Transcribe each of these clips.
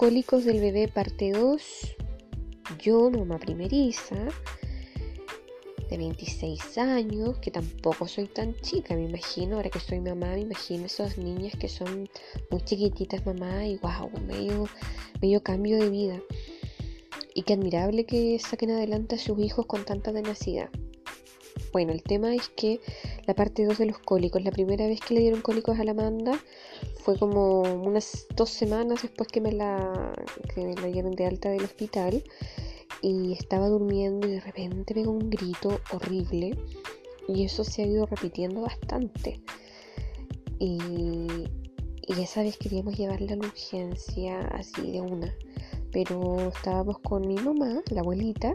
cólicos del bebé parte 2. Yo, mamá primeriza, de 26 años, que tampoco soy tan chica, me imagino, ahora que soy mamá, me imagino esas niñas que son muy chiquititas, mamá, y wow, medio, medio cambio de vida. Y qué admirable que saquen adelante a sus hijos con tanta tenacidad. Bueno, el tema es que la parte 2 de los cólicos, la primera vez que le dieron cólicos a la Amanda fue como unas dos semanas después que me la, que me la dieron de alta del hospital y estaba durmiendo y de repente pegó un grito horrible y eso se ha ido repitiendo bastante. Y, y esa vez queríamos llevarla a la urgencia así de una, pero estábamos con mi mamá, la abuelita,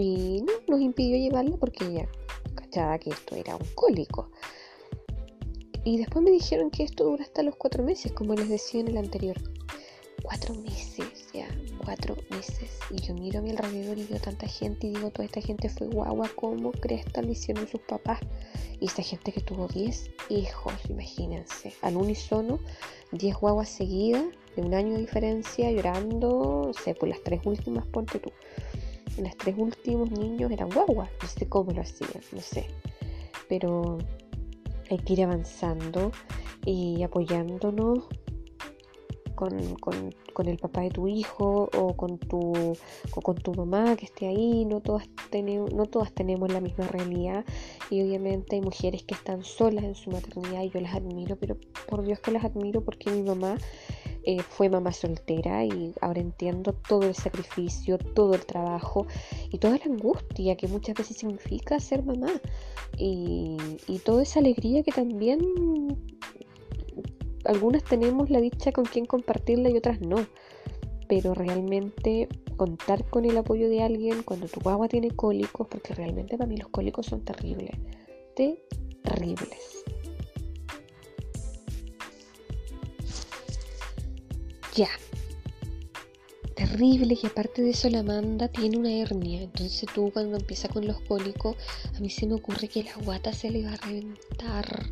y no nos impidió llevarla porque ella cachaba que esto era un cólico. Y después me dijeron que esto dura hasta los cuatro meses, como les decía en el anterior. Cuatro meses, ya, cuatro meses. Y yo miro a mi alrededor y veo tanta gente y digo, toda esta gente fue guagua, ¿cómo cresta le hicieron sus papás? Y esta gente que tuvo 10 hijos, imagínense, al unísono, 10 guaguas seguidas, de un año de diferencia, llorando, no sé, por las tres últimas, ponte tú. Las tres últimos niños eran guaguas, no sé cómo lo hacían, no sé. Pero hay que ir avanzando y apoyándonos con, con, el papá de tu hijo o con tu, con tu mamá que esté ahí. No todas, no todas tenemos la misma realidad y obviamente hay mujeres que están solas en su maternidad y yo las admiro, pero por Dios que las admiro porque mi mamá eh, fue mamá soltera y ahora entiendo todo el sacrificio, todo el trabajo y toda la angustia que muchas veces significa ser mamá y, y toda esa alegría que también algunas tenemos la dicha con quien compartirla y otras no. Pero realmente contar con el apoyo de alguien cuando tu guagua tiene cólicos, porque realmente para mí los cólicos son terribles, terribles. Ya. Terribles y aparte de eso la Amanda tiene una hernia. Entonces tú cuando empieza con los cólicos, a mí se me ocurre que la guata se le va a reventar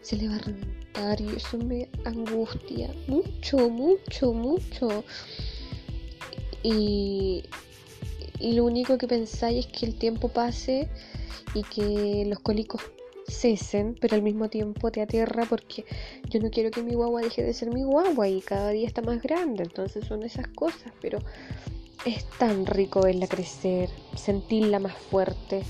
se le va a reventar y eso me angustia mucho, mucho, mucho. Y, y lo único que pensáis es que el tiempo pase y que los cólicos cesen, pero al mismo tiempo te aterra porque yo no quiero que mi guagua deje de ser mi guagua y cada día está más grande, entonces son esas cosas, pero es tan rico verla crecer, sentirla más fuerte,